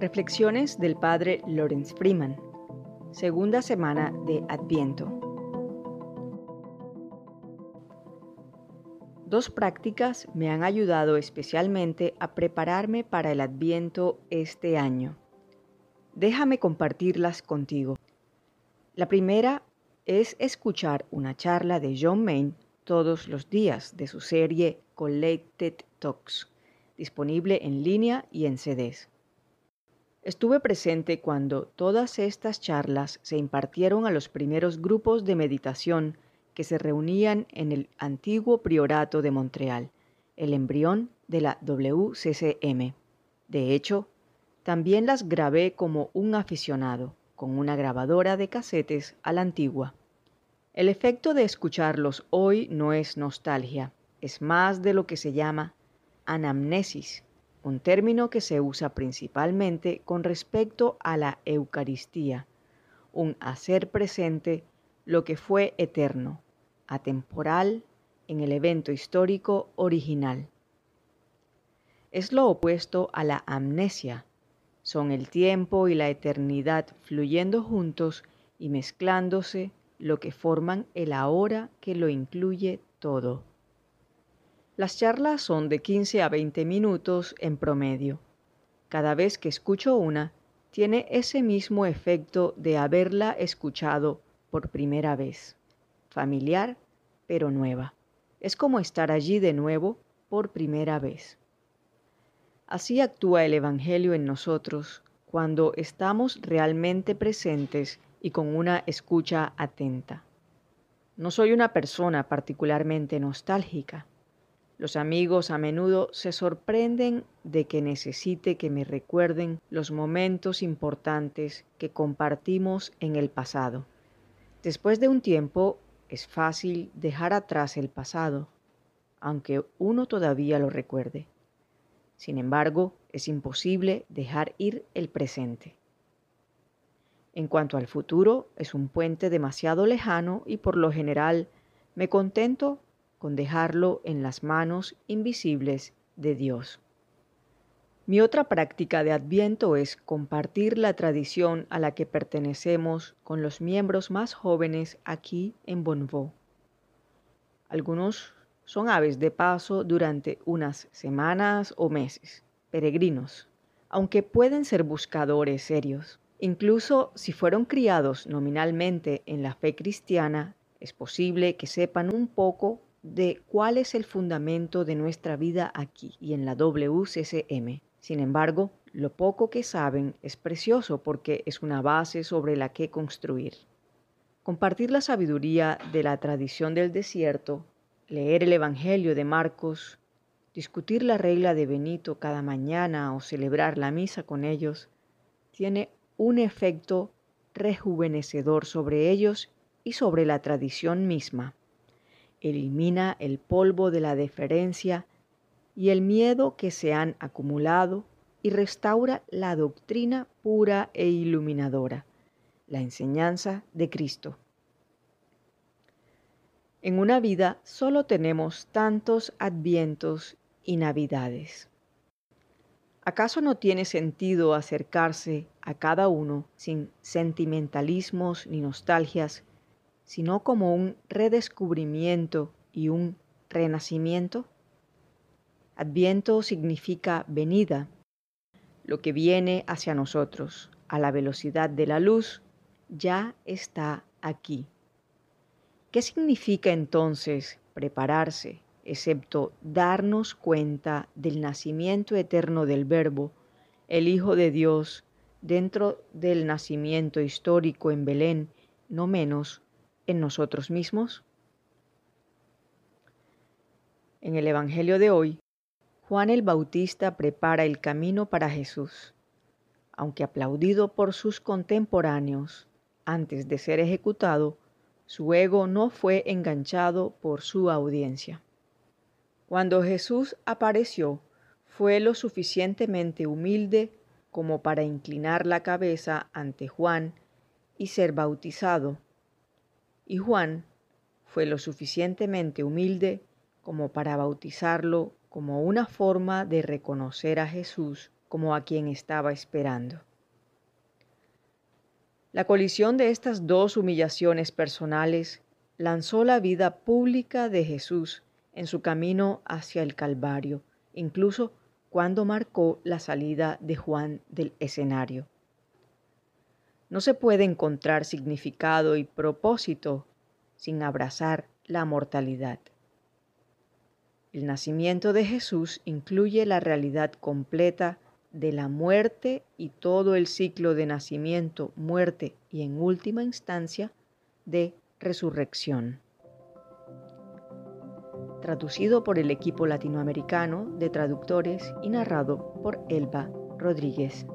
Reflexiones del Padre Lawrence Freeman. Segunda semana de Adviento. Dos prácticas me han ayudado especialmente a prepararme para el Adviento este año. Déjame compartirlas contigo. La primera es escuchar una charla de John Main todos los días de su serie Collected Talks, disponible en línea y en CDs. Estuve presente cuando todas estas charlas se impartieron a los primeros grupos de meditación que se reunían en el antiguo priorato de Montreal, el embrión de la WCCM. De hecho, también las grabé como un aficionado, con una grabadora de casetes a la antigua. El efecto de escucharlos hoy no es nostalgia, es más de lo que se llama anamnesis, un término que se usa principalmente con respecto a la Eucaristía, un hacer presente lo que fue eterno, atemporal en el evento histórico original. Es lo opuesto a la amnesia, son el tiempo y la eternidad fluyendo juntos y mezclándose lo que forman el ahora que lo incluye todo. Las charlas son de 15 a 20 minutos en promedio. Cada vez que escucho una, tiene ese mismo efecto de haberla escuchado por primera vez. Familiar, pero nueva. Es como estar allí de nuevo por primera vez. Así actúa el Evangelio en nosotros cuando estamos realmente presentes y con una escucha atenta. No soy una persona particularmente nostálgica. Los amigos a menudo se sorprenden de que necesite que me recuerden los momentos importantes que compartimos en el pasado. Después de un tiempo es fácil dejar atrás el pasado, aunque uno todavía lo recuerde. Sin embargo, es imposible dejar ir el presente. En cuanto al futuro, es un puente demasiado lejano y por lo general me contento con dejarlo en las manos invisibles de Dios. Mi otra práctica de Adviento es compartir la tradición a la que pertenecemos con los miembros más jóvenes aquí en Bonvaux. Algunos son aves de paso durante unas semanas o meses, peregrinos, aunque pueden ser buscadores serios. Incluso si fueron criados nominalmente en la fe cristiana, es posible que sepan un poco de cuál es el fundamento de nuestra vida aquí y en la WCCM. Sin embargo, lo poco que saben es precioso porque es una base sobre la que construir. Compartir la sabiduría de la tradición del desierto, leer el Evangelio de Marcos, discutir la regla de Benito cada mañana o celebrar la misa con ellos, tiene un efecto rejuvenecedor sobre ellos y sobre la tradición misma elimina el polvo de la deferencia y el miedo que se han acumulado y restaura la doctrina pura e iluminadora, la enseñanza de Cristo. En una vida solo tenemos tantos advientos y navidades. ¿Acaso no tiene sentido acercarse a cada uno sin sentimentalismos ni nostalgias sino como un redescubrimiento y un renacimiento? Adviento significa venida, lo que viene hacia nosotros a la velocidad de la luz ya está aquí. ¿Qué significa entonces prepararse, excepto darnos cuenta del nacimiento eterno del Verbo, el Hijo de Dios, dentro del nacimiento histórico en Belén, no menos en nosotros mismos? En el Evangelio de hoy, Juan el Bautista prepara el camino para Jesús. Aunque aplaudido por sus contemporáneos antes de ser ejecutado, su ego no fue enganchado por su audiencia. Cuando Jesús apareció, fue lo suficientemente humilde como para inclinar la cabeza ante Juan y ser bautizado y Juan fue lo suficientemente humilde como para bautizarlo como una forma de reconocer a Jesús como a quien estaba esperando. La colisión de estas dos humillaciones personales lanzó la vida pública de Jesús en su camino hacia el Calvario, incluso cuando marcó la salida de Juan del escenario. No se puede encontrar significado y propósito sin abrazar la mortalidad. El nacimiento de Jesús incluye la realidad completa de la muerte y todo el ciclo de nacimiento, muerte y en última instancia de resurrección. Traducido por el equipo latinoamericano de traductores y narrado por Elba Rodríguez.